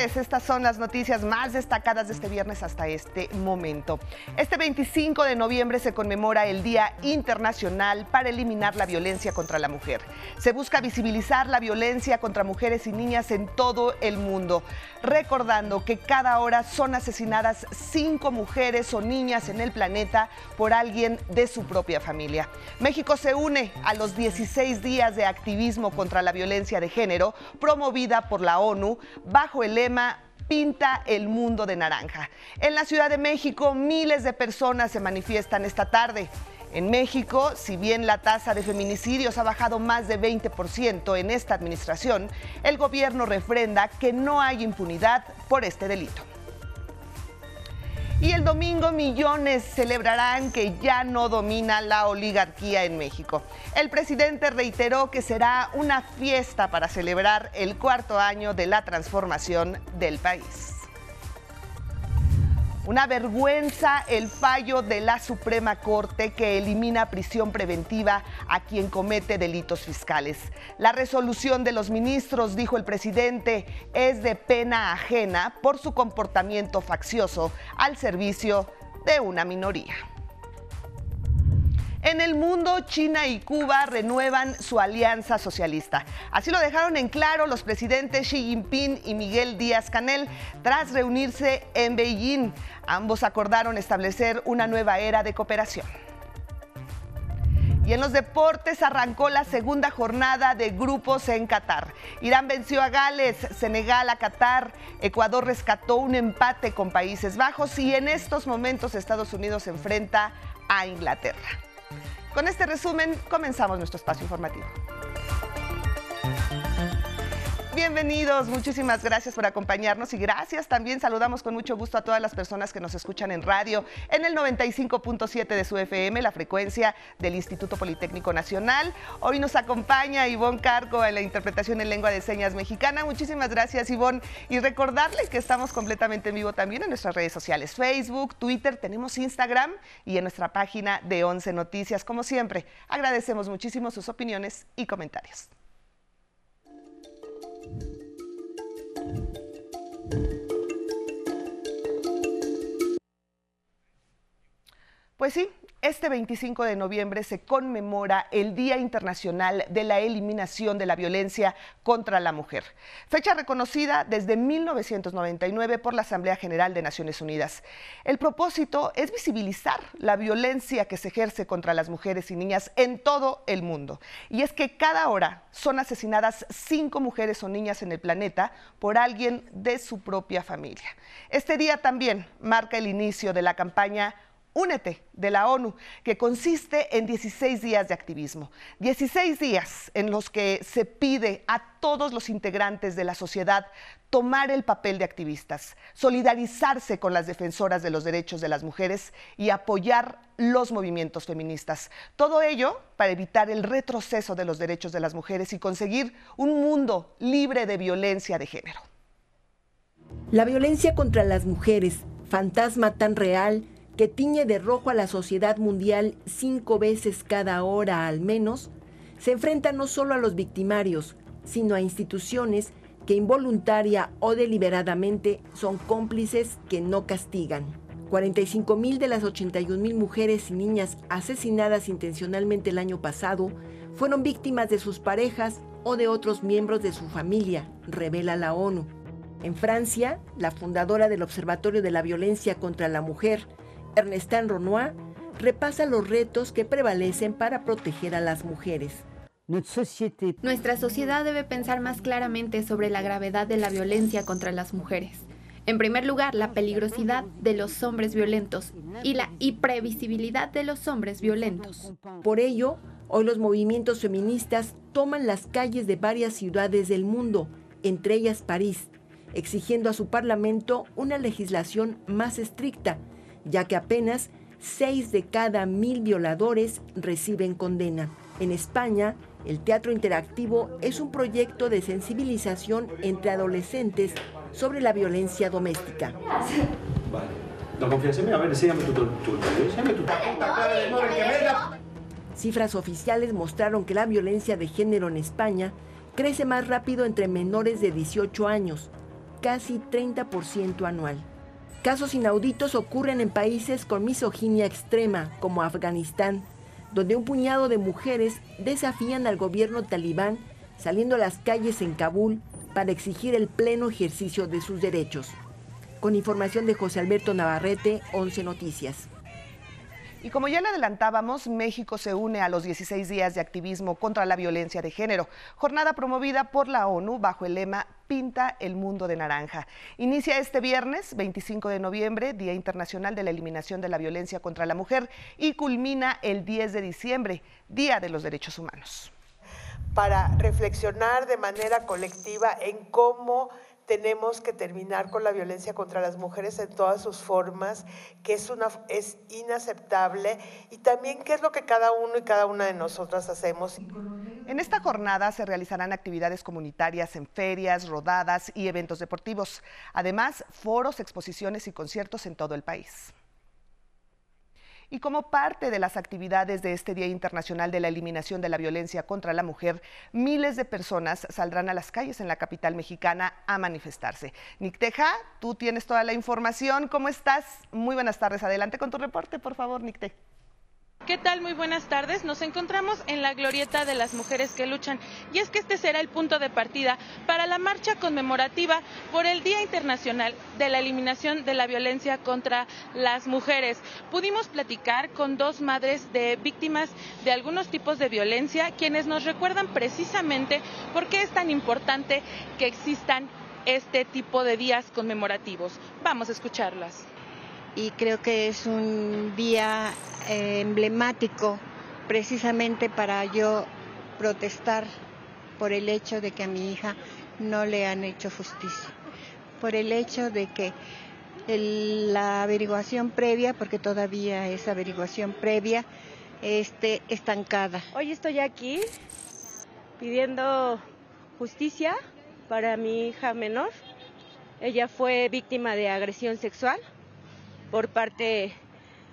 Estas son las noticias más destacadas de este viernes hasta este momento. Este 25 de noviembre se conmemora el Día Internacional para eliminar la violencia contra la mujer. Se busca visibilizar la violencia contra mujeres y niñas en todo el mundo, recordando que cada hora son asesinadas cinco mujeres o niñas en el planeta por alguien de su propia familia. México se une a los 16 días de activismo contra la violencia de género promovida por la ONU bajo el lema pinta el mundo de naranja. En la Ciudad de México, miles de personas se manifiestan esta tarde. En México, si bien la tasa de feminicidios ha bajado más de 20% en esta administración, el gobierno refrenda que no hay impunidad por este delito. Y el domingo millones celebrarán que ya no domina la oligarquía en México. El presidente reiteró que será una fiesta para celebrar el cuarto año de la transformación del país. Una vergüenza el fallo de la Suprema Corte que elimina prisión preventiva a quien comete delitos fiscales. La resolución de los ministros, dijo el presidente, es de pena ajena por su comportamiento faccioso al servicio de una minoría. En el mundo, China y Cuba renuevan su alianza socialista. Así lo dejaron en claro los presidentes Xi Jinping y Miguel Díaz Canel tras reunirse en Beijing. Ambos acordaron establecer una nueva era de cooperación. Y en los deportes arrancó la segunda jornada de grupos en Qatar. Irán venció a Gales, Senegal a Qatar, Ecuador rescató un empate con Países Bajos y en estos momentos Estados Unidos se enfrenta a Inglaterra. Con este resumen comenzamos nuestro espacio informativo. Bienvenidos, muchísimas gracias por acompañarnos y gracias también saludamos con mucho gusto a todas las personas que nos escuchan en radio en el 95.7 de su FM, la frecuencia del Instituto Politécnico Nacional. Hoy nos acompaña Ivonne Cargo en la interpretación en lengua de señas mexicana. Muchísimas gracias Ivonne y recordarles que estamos completamente en vivo también en nuestras redes sociales, Facebook, Twitter, tenemos Instagram y en nuestra página de 11 Noticias. Como siempre, agradecemos muchísimo sus opiniones y comentarios. Pues sí, este 25 de noviembre se conmemora el Día Internacional de la Eliminación de la Violencia contra la Mujer, fecha reconocida desde 1999 por la Asamblea General de Naciones Unidas. El propósito es visibilizar la violencia que se ejerce contra las mujeres y niñas en todo el mundo. Y es que cada hora son asesinadas cinco mujeres o niñas en el planeta por alguien de su propia familia. Este día también marca el inicio de la campaña Únete de la ONU, que consiste en 16 días de activismo. 16 días en los que se pide a todos los integrantes de la sociedad tomar el papel de activistas, solidarizarse con las defensoras de los derechos de las mujeres y apoyar los movimientos feministas. Todo ello para evitar el retroceso de los derechos de las mujeres y conseguir un mundo libre de violencia de género. La violencia contra las mujeres, fantasma tan real, que tiñe de rojo a la sociedad mundial cinco veces cada hora al menos, se enfrenta no solo a los victimarios, sino a instituciones que involuntaria o deliberadamente son cómplices que no castigan. 45 mil de las 81 mil mujeres y niñas asesinadas intencionalmente el año pasado fueron víctimas de sus parejas o de otros miembros de su familia, revela la ONU. En Francia, la fundadora del Observatorio de la Violencia contra la Mujer, Ernestine Renoir repasa los retos que prevalecen para proteger a las mujeres. Nuestra sociedad debe pensar más claramente sobre la gravedad de la violencia contra las mujeres. En primer lugar, la peligrosidad de los hombres violentos y la imprevisibilidad de los hombres violentos. Por ello, hoy los movimientos feministas toman las calles de varias ciudades del mundo, entre ellas París, exigiendo a su parlamento una legislación más estricta ya que apenas 6 de cada mil violadores reciben condena. En España, el teatro interactivo es un proyecto de sensibilización entre adolescentes sobre la violencia doméstica. Cifras oficiales mostraron que la violencia de género en España crece más rápido entre menores de 18 años, casi 30% anual. Casos inauditos ocurren en países con misoginia extrema, como Afganistán, donde un puñado de mujeres desafían al gobierno talibán saliendo a las calles en Kabul para exigir el pleno ejercicio de sus derechos. Con información de José Alberto Navarrete, 11 Noticias. Y como ya le adelantábamos, México se une a los 16 días de activismo contra la violencia de género, jornada promovida por la ONU bajo el lema Pinta el mundo de naranja. Inicia este viernes, 25 de noviembre, Día Internacional de la Eliminación de la Violencia contra la Mujer, y culmina el 10 de diciembre, Día de los Derechos Humanos. Para reflexionar de manera colectiva en cómo tenemos que terminar con la violencia contra las mujeres en todas sus formas, que es, una, es inaceptable y también qué es lo que cada uno y cada una de nosotras hacemos. En esta jornada se realizarán actividades comunitarias en ferias, rodadas y eventos deportivos. Además, foros, exposiciones y conciertos en todo el país. Y como parte de las actividades de este Día Internacional de la Eliminación de la Violencia contra la Mujer, miles de personas saldrán a las calles en la capital mexicana a manifestarse. Nicteja, tú tienes toda la información. ¿Cómo estás? Muy buenas tardes. Adelante con tu reporte, por favor, Nicte. ¿Qué tal? Muy buenas tardes. Nos encontramos en la glorieta de las mujeres que luchan y es que este será el punto de partida para la marcha conmemorativa por el Día Internacional de la Eliminación de la Violencia contra las Mujeres. Pudimos platicar con dos madres de víctimas de algunos tipos de violencia quienes nos recuerdan precisamente por qué es tan importante que existan este tipo de días conmemorativos. Vamos a escucharlas y creo que es un día eh, emblemático precisamente para yo protestar por el hecho de que a mi hija no le han hecho justicia, por el hecho de que la averiguación previa, porque todavía es averiguación previa, esté estancada. Hoy estoy aquí pidiendo justicia para mi hija menor. Ella fue víctima de agresión sexual por parte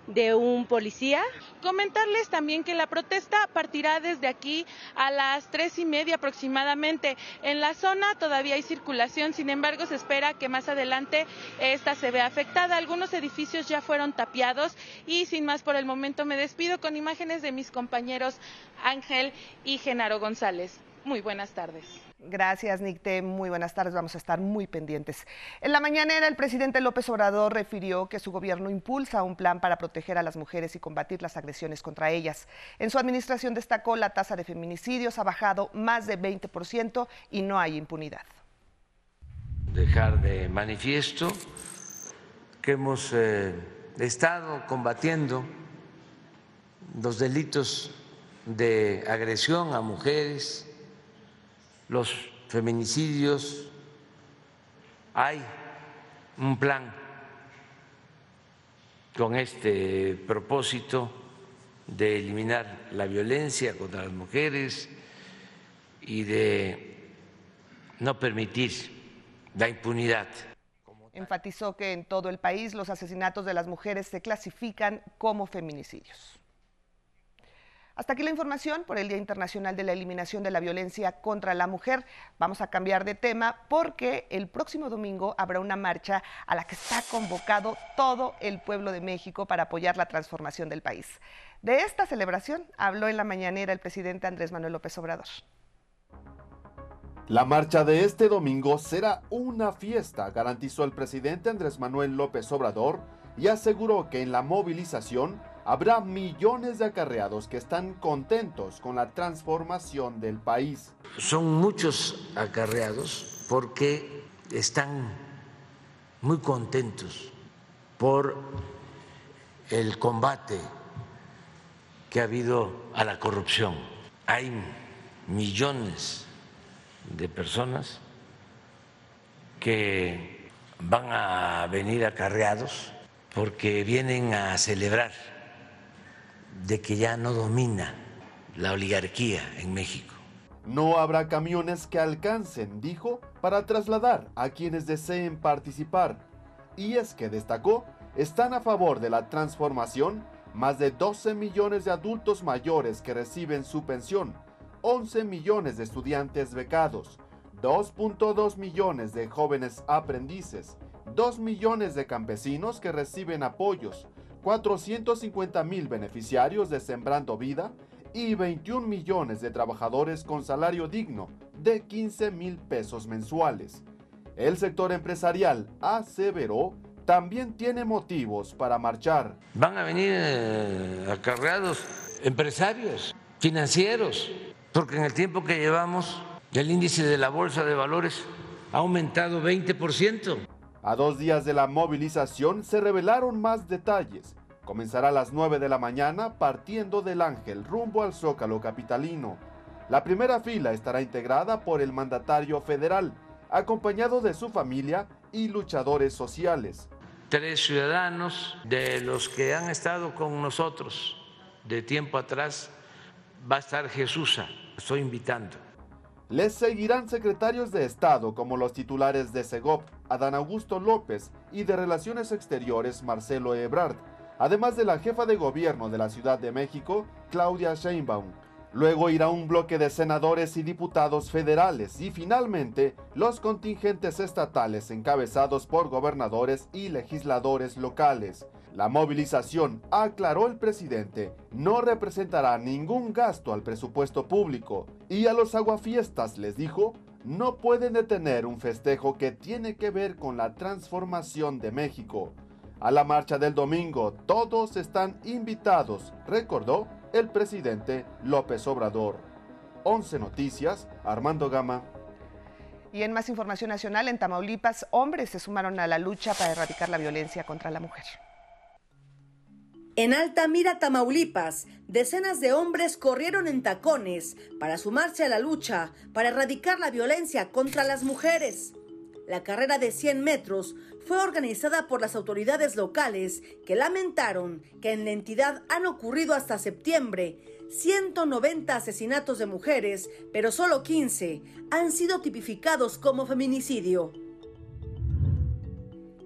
de un policía. Comentarles también que la protesta partirá desde aquí a las tres y media aproximadamente. En la zona todavía hay circulación, sin embargo se espera que más adelante esta se vea afectada. Algunos edificios ya fueron tapiados y sin más por el momento me despido con imágenes de mis compañeros Ángel y Genaro González. Muy buenas tardes. Gracias, Nicte. Muy buenas tardes. Vamos a estar muy pendientes. En la mañanera, el presidente López Obrador refirió que su gobierno impulsa un plan para proteger a las mujeres y combatir las agresiones contra ellas. En su administración destacó la tasa de feminicidios ha bajado más de 20% y no hay impunidad. Dejar de manifiesto que hemos eh, estado combatiendo los delitos de agresión a mujeres los feminicidios, hay un plan con este propósito de eliminar la violencia contra las mujeres y de no permitir la impunidad. Enfatizó que en todo el país los asesinatos de las mujeres se clasifican como feminicidios. Hasta aquí la información por el Día Internacional de la Eliminación de la Violencia contra la Mujer. Vamos a cambiar de tema porque el próximo domingo habrá una marcha a la que está convocado todo el pueblo de México para apoyar la transformación del país. De esta celebración habló en la mañanera el presidente Andrés Manuel López Obrador. La marcha de este domingo será una fiesta, garantizó el presidente Andrés Manuel López Obrador y aseguró que en la movilización habrá millones de acarreados que están contentos con la transformación del país. Son muchos acarreados porque están muy contentos por el combate que ha habido a la corrupción. Hay millones de personas que van a venir acarreados porque vienen a celebrar de que ya no domina la oligarquía en México. No habrá camiones que alcancen, dijo, para trasladar a quienes deseen participar. Y es que destacó, están a favor de la transformación. Más de 12 millones de adultos mayores que reciben su pensión, 11 millones de estudiantes becados, 2.2 millones de jóvenes aprendices, 2 millones de campesinos que reciben apoyos, 450 mil beneficiarios de Sembrando Vida y 21 millones de trabajadores con salario digno de 15 mil pesos mensuales. El sector empresarial aseveró también tiene motivos para marchar. Van a venir eh, acarreados empresarios, financieros, porque en el tiempo que llevamos el índice de la Bolsa de Valores ha aumentado 20%. A dos días de la movilización se revelaron más detalles. Comenzará a las 9 de la mañana partiendo del Ángel rumbo al Zócalo Capitalino. La primera fila estará integrada por el mandatario federal, acompañado de su familia y luchadores sociales. Tres ciudadanos de los que han estado con nosotros de tiempo atrás, va a estar Jesús, estoy invitando. Les seguirán secretarios de Estado como los titulares de SEGOP, Adán Augusto López, y de Relaciones Exteriores, Marcelo Ebrard, además de la jefa de gobierno de la Ciudad de México, Claudia Sheinbaum. Luego irá un bloque de senadores y diputados federales y finalmente los contingentes estatales encabezados por gobernadores y legisladores locales. La movilización, aclaró el presidente, no representará ningún gasto al presupuesto público y a los aguafiestas les dijo no pueden detener un festejo que tiene que ver con la transformación de México. A la marcha del domingo todos están invitados, recordó el presidente López Obrador. 11 Noticias, Armando Gama. Y en más información nacional, en Tamaulipas, hombres se sumaron a la lucha para erradicar la violencia contra la mujer. En Altamira, Tamaulipas, decenas de hombres corrieron en tacones para sumarse a la lucha para erradicar la violencia contra las mujeres. La carrera de 100 metros fue organizada por las autoridades locales que lamentaron que en la entidad han ocurrido hasta septiembre 190 asesinatos de mujeres, pero solo 15 han sido tipificados como feminicidio.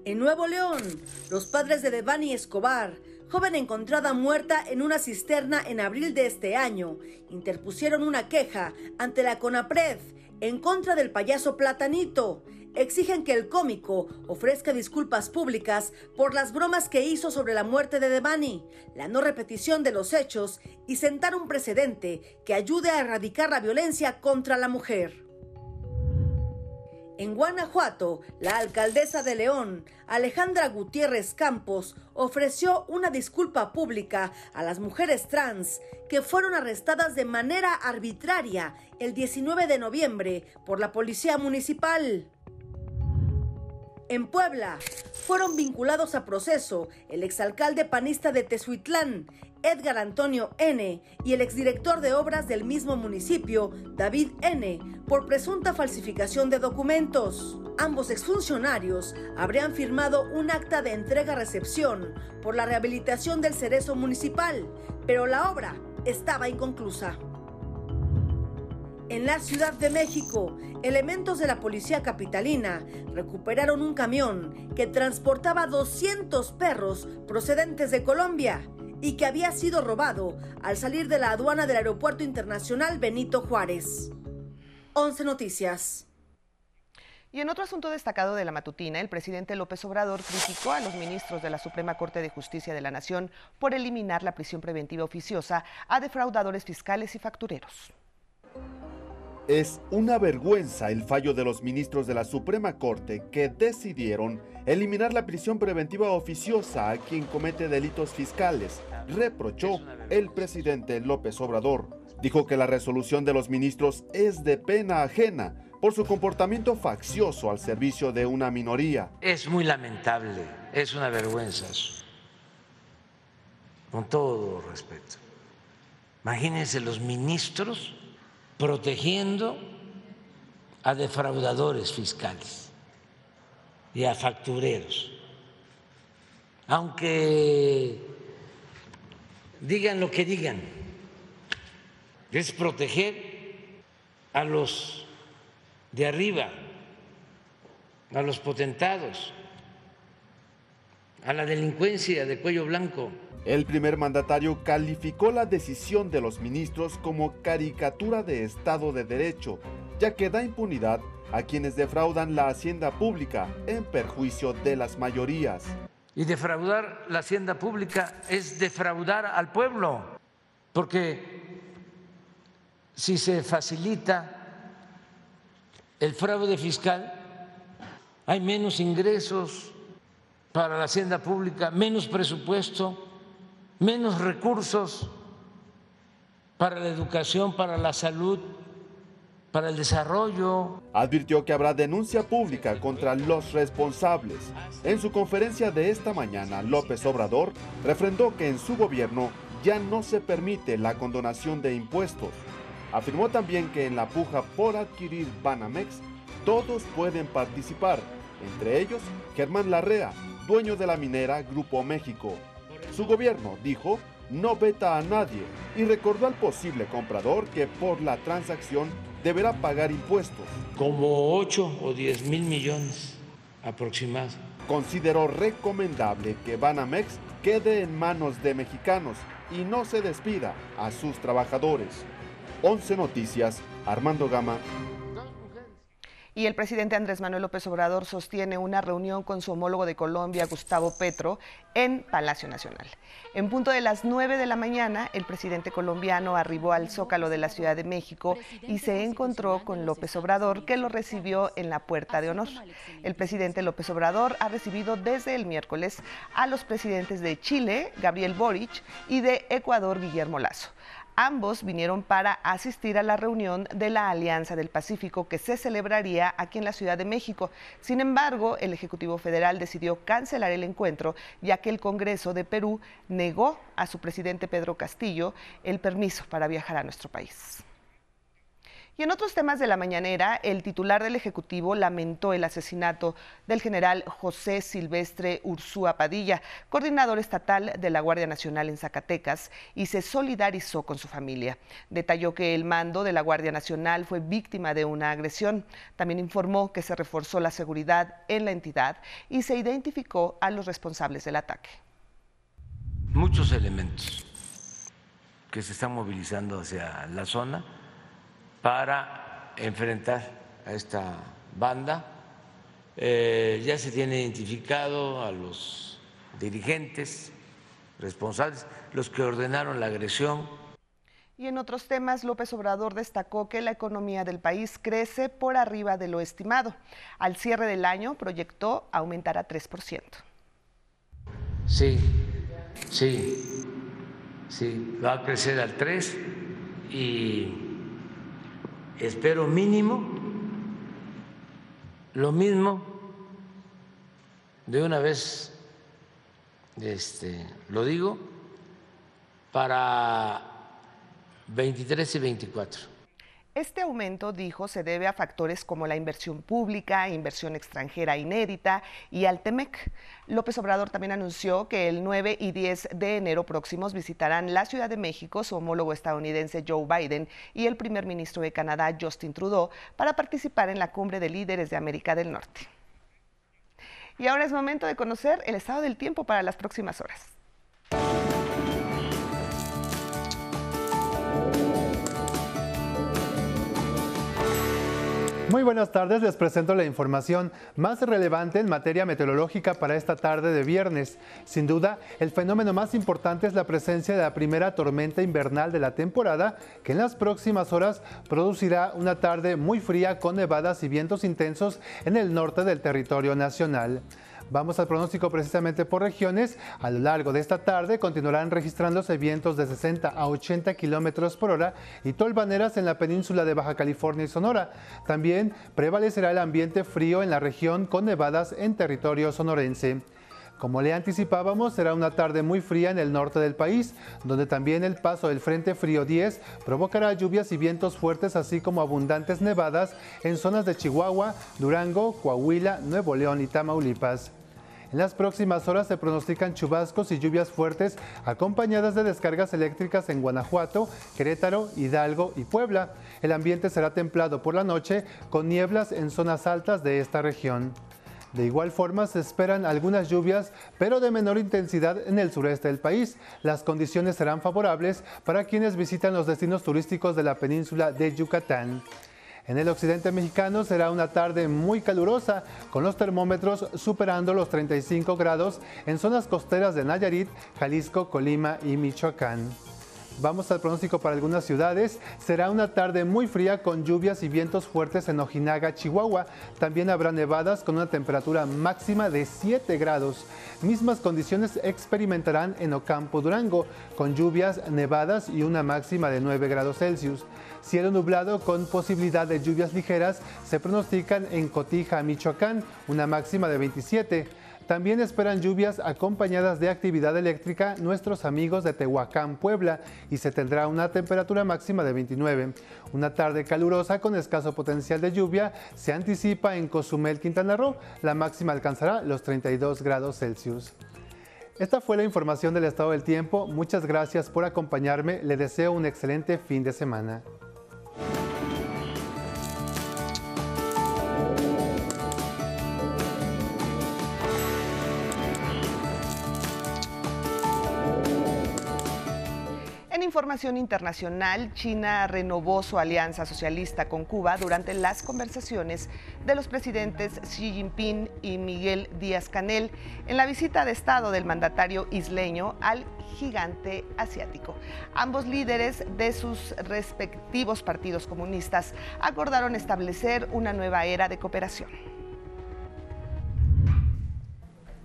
En Nuevo León, los padres de Devani Escobar joven encontrada muerta en una cisterna en abril de este año, interpusieron una queja ante la CONAPRED en contra del payaso Platanito. Exigen que el cómico ofrezca disculpas públicas por las bromas que hizo sobre la muerte de Devani, la no repetición de los hechos y sentar un precedente que ayude a erradicar la violencia contra la mujer. En Guanajuato, la alcaldesa de León, Alejandra Gutiérrez Campos, ofreció una disculpa pública a las mujeres trans que fueron arrestadas de manera arbitraria el 19 de noviembre por la Policía Municipal. En Puebla, fueron vinculados a proceso el exalcalde panista de Tezuitlán, Edgar Antonio N., y el exdirector de obras del mismo municipio, David N., por presunta falsificación de documentos. Ambos exfuncionarios habrían firmado un acta de entrega-recepción por la rehabilitación del cerezo municipal, pero la obra estaba inconclusa. En la Ciudad de México, elementos de la policía capitalina recuperaron un camión que transportaba 200 perros procedentes de Colombia y que había sido robado al salir de la aduana del Aeropuerto Internacional Benito Juárez. 11 Noticias. Y en otro asunto destacado de la matutina, el presidente López Obrador criticó a los ministros de la Suprema Corte de Justicia de la Nación por eliminar la prisión preventiva oficiosa a defraudadores fiscales y factureros. Es una vergüenza el fallo de los ministros de la Suprema Corte que decidieron eliminar la prisión preventiva oficiosa a quien comete delitos fiscales, reprochó el presidente López Obrador. Dijo que la resolución de los ministros es de pena ajena por su comportamiento faccioso al servicio de una minoría. Es muy lamentable, es una vergüenza eso, con todo respeto. Imagínense los ministros protegiendo a defraudadores fiscales y a factureros. Aunque digan lo que digan, es proteger a los de arriba, a los potentados, a la delincuencia de cuello blanco. El primer mandatario calificó la decisión de los ministros como caricatura de Estado de Derecho, ya que da impunidad a quienes defraudan la hacienda pública en perjuicio de las mayorías. Y defraudar la hacienda pública es defraudar al pueblo, porque si se facilita el fraude fiscal, hay menos ingresos para la hacienda pública, menos presupuesto, menos recursos para la educación, para la salud, para el desarrollo. Advirtió que habrá denuncia pública contra los responsables. En su conferencia de esta mañana, López Obrador refrendó que en su gobierno ya no se permite la condonación de impuestos. Afirmó también que en la puja por adquirir Banamex, todos pueden participar, entre ellos Germán Larrea, dueño de la minera Grupo México. Su gobierno, dijo, no veta a nadie y recordó al posible comprador que por la transacción deberá pagar impuestos. Como 8 o 10 mil millones aproximados. Consideró recomendable que Banamex quede en manos de mexicanos y no se despida a sus trabajadores. 11 Noticias, Armando Gama, y el presidente Andrés Manuel López Obrador sostiene una reunión con su homólogo de Colombia, Gustavo Petro, en Palacio Nacional. En punto de las 9 de la mañana, el presidente colombiano arribó al Zócalo de la Ciudad de México y se encontró con López Obrador, que lo recibió en la Puerta de Honor. El presidente López Obrador ha recibido desde el miércoles a los presidentes de Chile, Gabriel Boric, y de Ecuador, Guillermo Lazo. Ambos vinieron para asistir a la reunión de la Alianza del Pacífico que se celebraría aquí en la Ciudad de México. Sin embargo, el Ejecutivo Federal decidió cancelar el encuentro ya que el Congreso de Perú negó a su presidente Pedro Castillo el permiso para viajar a nuestro país. Y en otros temas de la mañanera, el titular del Ejecutivo lamentó el asesinato del general José Silvestre Ursúa Padilla, coordinador estatal de la Guardia Nacional en Zacatecas, y se solidarizó con su familia. Detalló que el mando de la Guardia Nacional fue víctima de una agresión. También informó que se reforzó la seguridad en la entidad y se identificó a los responsables del ataque. Muchos elementos que se están movilizando hacia la zona para enfrentar a esta banda. Eh, ya se tiene identificado a los dirigentes responsables, los que ordenaron la agresión. Y en otros temas, López Obrador destacó que la economía del país crece por arriba de lo estimado. Al cierre del año proyectó aumentar a 3%. Sí, sí, sí, va a crecer al 3 y espero mínimo lo mismo de una vez este, lo digo para 23 y 24 este aumento, dijo, se debe a factores como la inversión pública, inversión extranjera inédita y al TEMEC. López Obrador también anunció que el 9 y 10 de enero próximos visitarán la Ciudad de México su homólogo estadounidense Joe Biden y el primer ministro de Canadá Justin Trudeau para participar en la cumbre de líderes de América del Norte. Y ahora es momento de conocer el estado del tiempo para las próximas horas. Muy buenas tardes, les presento la información más relevante en materia meteorológica para esta tarde de viernes. Sin duda, el fenómeno más importante es la presencia de la primera tormenta invernal de la temporada, que en las próximas horas producirá una tarde muy fría con nevadas y vientos intensos en el norte del territorio nacional. Vamos al pronóstico precisamente por regiones. A lo largo de esta tarde continuarán registrándose vientos de 60 a 80 kilómetros por hora y tolvaneras en la península de Baja California y Sonora. También prevalecerá el ambiente frío en la región con nevadas en territorio sonorense. Como le anticipábamos, será una tarde muy fría en el norte del país, donde también el paso del Frente Frío 10 provocará lluvias y vientos fuertes, así como abundantes nevadas en zonas de Chihuahua, Durango, Coahuila, Nuevo León y Tamaulipas. En las próximas horas se pronostican chubascos y lluvias fuertes acompañadas de descargas eléctricas en Guanajuato, Querétaro, Hidalgo y Puebla. El ambiente será templado por la noche con nieblas en zonas altas de esta región. De igual forma se esperan algunas lluvias, pero de menor intensidad en el sureste del país. Las condiciones serán favorables para quienes visitan los destinos turísticos de la península de Yucatán. En el occidente mexicano será una tarde muy calurosa, con los termómetros superando los 35 grados en zonas costeras de Nayarit, Jalisco, Colima y Michoacán. Vamos al pronóstico para algunas ciudades. Será una tarde muy fría con lluvias y vientos fuertes en Ojinaga, Chihuahua. También habrá nevadas con una temperatura máxima de 7 grados. Mismas condiciones experimentarán en Ocampo, Durango, con lluvias, nevadas y una máxima de 9 grados Celsius. Cielo nublado con posibilidad de lluvias ligeras se pronostican en Cotija, Michoacán, una máxima de 27. También esperan lluvias acompañadas de actividad eléctrica nuestros amigos de Tehuacán, Puebla, y se tendrá una temperatura máxima de 29. Una tarde calurosa con escaso potencial de lluvia se anticipa en Cozumel, Quintana Roo. La máxima alcanzará los 32 grados Celsius. Esta fue la información del estado del tiempo. Muchas gracias por acompañarme. Le deseo un excelente fin de semana. Información internacional, China renovó su alianza socialista con Cuba durante las conversaciones de los presidentes Xi Jinping y Miguel Díaz Canel en la visita de Estado del mandatario isleño al gigante asiático. Ambos líderes de sus respectivos partidos comunistas acordaron establecer una nueva era de cooperación.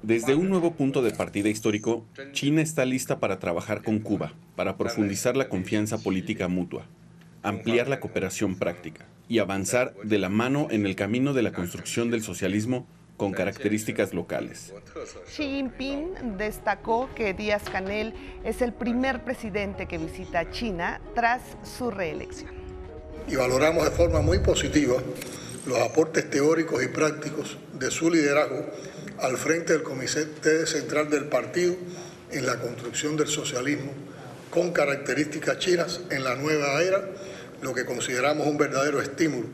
Desde un nuevo punto de partida histórico, China está lista para trabajar con Cuba, para profundizar la confianza política mutua, ampliar la cooperación práctica y avanzar de la mano en el camino de la construcción del socialismo con características locales. Xi Jinping destacó que Díaz Canel es el primer presidente que visita China tras su reelección. Y valoramos de forma muy positiva los aportes teóricos y prácticos de su liderazgo al frente del Comité Central del Partido en la construcción del socialismo con características chinas en la nueva era, lo que consideramos un verdadero estímulo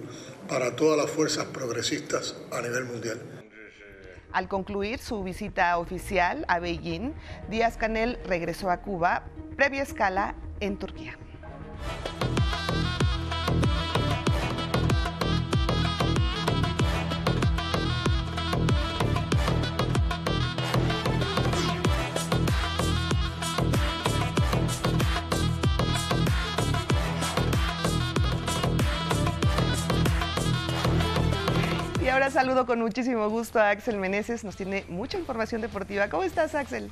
para todas las fuerzas progresistas a nivel mundial. Al concluir su visita oficial a Beijing, Díaz Canel regresó a Cuba, previa escala en Turquía. Saludo con muchísimo gusto a Axel Meneses, nos tiene mucha información deportiva. ¿Cómo estás, Axel?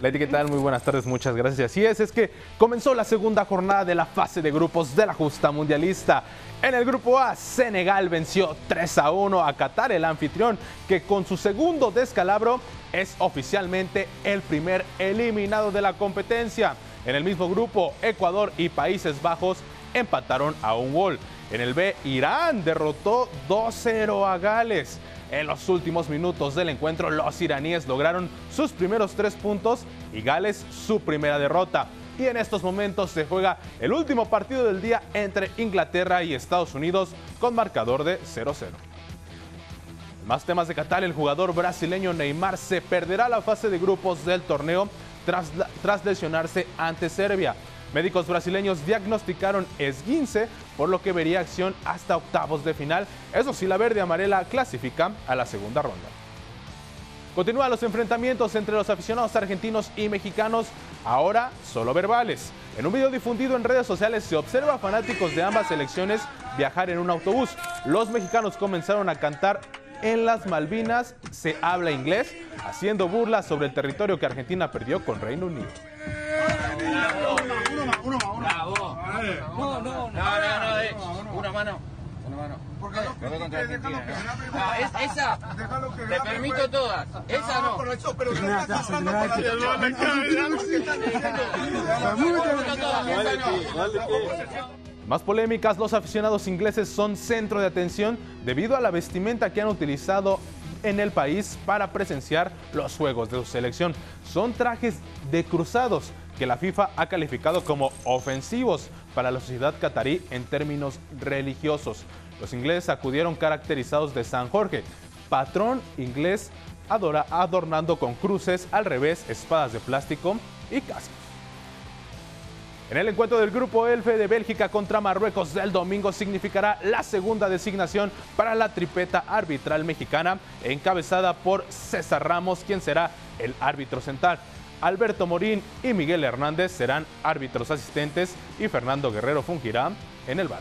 Leti, ¿qué tal? Muy buenas tardes, muchas gracias. Así es, es que comenzó la segunda jornada de la fase de grupos de la justa mundialista. En el grupo A, Senegal venció 3 a 1 a Qatar, el anfitrión, que con su segundo descalabro es oficialmente el primer eliminado de la competencia. En el mismo grupo, Ecuador y Países Bajos empataron a un gol. En el B, Irán derrotó 2-0 a Gales. En los últimos minutos del encuentro, los iraníes lograron sus primeros tres puntos y Gales su primera derrota. Y en estos momentos se juega el último partido del día entre Inglaterra y Estados Unidos con marcador de 0-0. Más temas de Qatar, el jugador brasileño Neymar se perderá la fase de grupos del torneo tras, tras lesionarse ante Serbia. Médicos brasileños diagnosticaron esguince, por lo que vería acción hasta octavos de final. Eso sí, la verde amarela clasifica a la segunda ronda. Continúan los enfrentamientos entre los aficionados argentinos y mexicanos, ahora solo verbales. En un video difundido en redes sociales se observa a fanáticos de ambas selecciones viajar en un autobús. Los mexicanos comenzaron a cantar en las Malvinas se habla inglés, haciendo burlas sobre el territorio que Argentina perdió con Reino Unido. Uno más, uno más. Bravo. No, no, no. No, no, no. Una mano. Una mano. Porque no, contra Argentina. Ah, es, esa. Te permito todas. Esa no. Pero eso, pero no estás pasando por la más polémicas, los aficionados ingleses son centro de atención debido a la vestimenta que han utilizado en el país para presenciar los juegos de su selección. Son trajes de cruzados que la FIFA ha calificado como ofensivos para la sociedad catarí en términos religiosos. Los ingleses acudieron caracterizados de San Jorge, patrón inglés adornando con cruces al revés, espadas de plástico y cascos. En el encuentro del grupo Elfe de Bélgica contra Marruecos del domingo significará la segunda designación para la tripeta arbitral mexicana, encabezada por César Ramos, quien será el árbitro central. Alberto Morín y Miguel Hernández serán árbitros asistentes y Fernando Guerrero fungirá en el bar.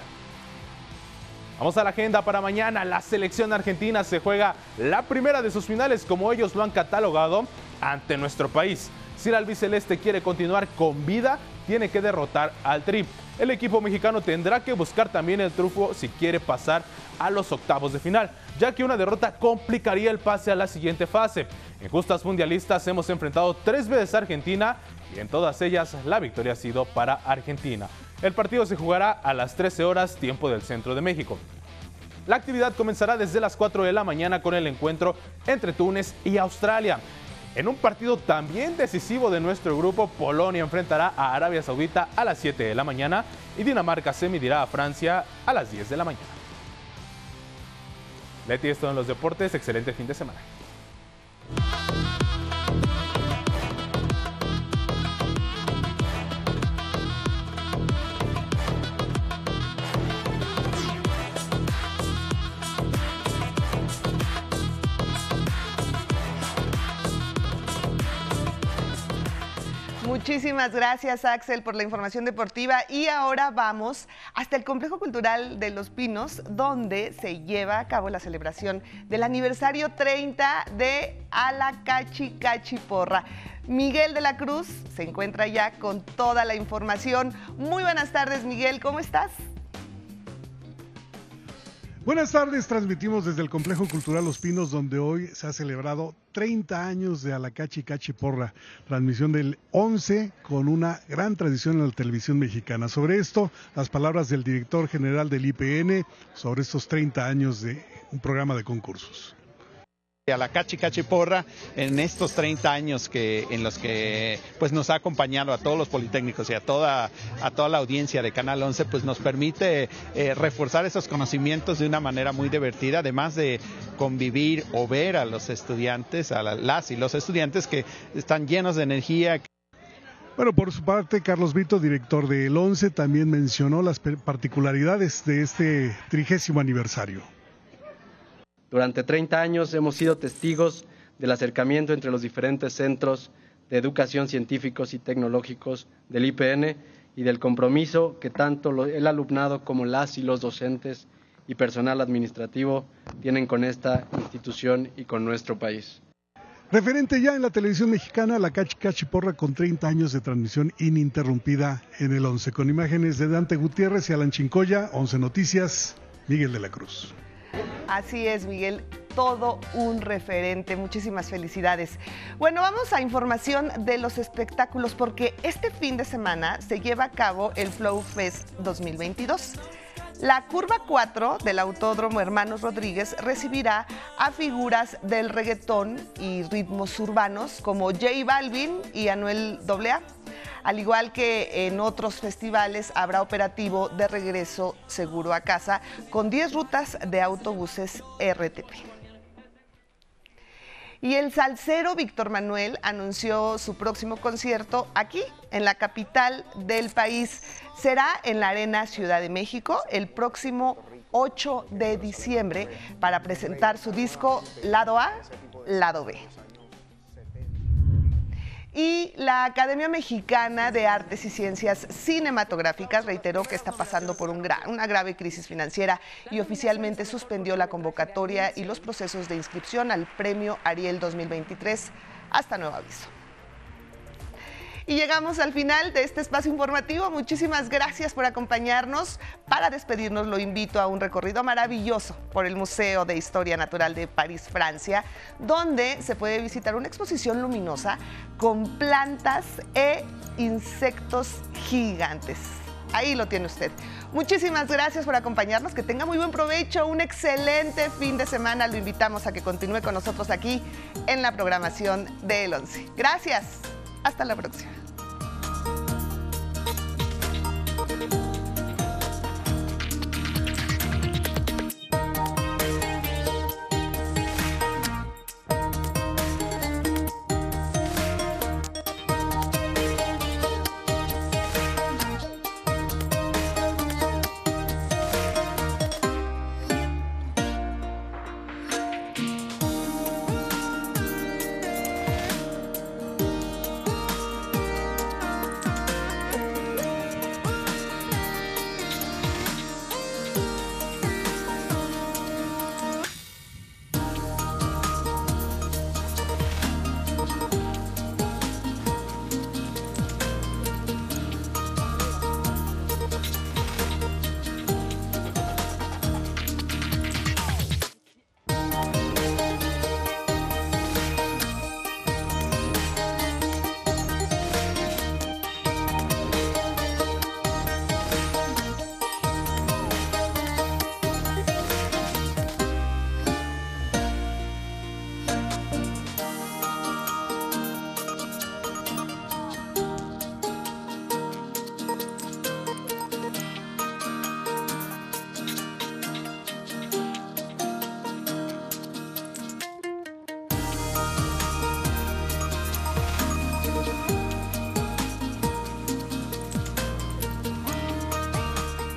Vamos a la agenda para mañana. La selección argentina se juega la primera de sus finales como ellos lo han catalogado ante nuestro país. Si el albiceleste quiere continuar con vida, tiene que derrotar al Tri. El equipo mexicano tendrá que buscar también el trufo si quiere pasar a los octavos de final, ya que una derrota complicaría el pase a la siguiente fase. En justas mundialistas hemos enfrentado tres veces a Argentina y en todas ellas la victoria ha sido para Argentina. El partido se jugará a las 13 horas tiempo del centro de México. La actividad comenzará desde las 4 de la mañana con el encuentro entre Túnez y Australia. En un partido también decisivo de nuestro grupo, Polonia enfrentará a Arabia Saudita a las 7 de la mañana y Dinamarca se medirá a Francia a las 10 de la mañana. Leti, esto en los deportes. Excelente fin de semana. Muchísimas gracias Axel por la información deportiva y ahora vamos hasta el Complejo Cultural de Los Pinos donde se lleva a cabo la celebración del aniversario 30 de Alacachi Cachiporra. Miguel de la Cruz se encuentra ya con toda la información. Muy buenas tardes Miguel, ¿cómo estás? Buenas tardes, transmitimos desde el Complejo Cultural Los Pinos, donde hoy se ha celebrado 30 años de Alacachi Cachi Porra, transmisión del 11 con una gran tradición en la televisión mexicana. Sobre esto, las palabras del director general del IPN sobre estos 30 años de un programa de concursos a la Cachi Cachi Porra en estos 30 años que en los que pues nos ha acompañado a todos los politécnicos y a toda a toda la audiencia de Canal 11 pues nos permite eh, reforzar esos conocimientos de una manera muy divertida además de convivir o ver a los estudiantes a las y los estudiantes que están llenos de energía bueno, por su parte, Carlos Vito, director del 11, también mencionó las particularidades de este trigésimo aniversario. Durante 30 años hemos sido testigos del acercamiento entre los diferentes centros de educación científicos y tecnológicos del IPN y del compromiso que tanto el alumnado como las y los docentes y personal administrativo tienen con esta institución y con nuestro país. Referente ya en la televisión mexicana, la Cachi Porra con 30 años de transmisión ininterrumpida en el 11, con imágenes de Dante Gutiérrez y Alan Chincoya, 11 Noticias, Miguel de la Cruz. Así es, Miguel todo un referente. Muchísimas felicidades. Bueno, vamos a información de los espectáculos porque este fin de semana se lleva a cabo el Flow Fest 2022. La curva 4 del Autódromo Hermanos Rodríguez recibirá a figuras del reggaetón y ritmos urbanos como J Balvin y Anuel AA. Al igual que en otros festivales, habrá operativo de regreso seguro a casa con 10 rutas de autobuses RTP. Y el salsero Víctor Manuel anunció su próximo concierto aquí, en la capital del país. Será en la Arena Ciudad de México el próximo 8 de diciembre para presentar su disco Lado A, Lado B. Y la Academia Mexicana de Artes y Ciencias Cinematográficas reiteró que está pasando por una grave crisis financiera y oficialmente suspendió la convocatoria y los procesos de inscripción al Premio Ariel 2023 hasta nuevo aviso. Y llegamos al final de este espacio informativo. Muchísimas gracias por acompañarnos. Para despedirnos, lo invito a un recorrido maravilloso por el Museo de Historia Natural de París, Francia, donde se puede visitar una exposición luminosa con plantas e insectos gigantes. Ahí lo tiene usted. Muchísimas gracias por acompañarnos, que tenga muy buen provecho, un excelente fin de semana. Lo invitamos a que continúe con nosotros aquí en la programación de El 11. Gracias. Hasta la próxima.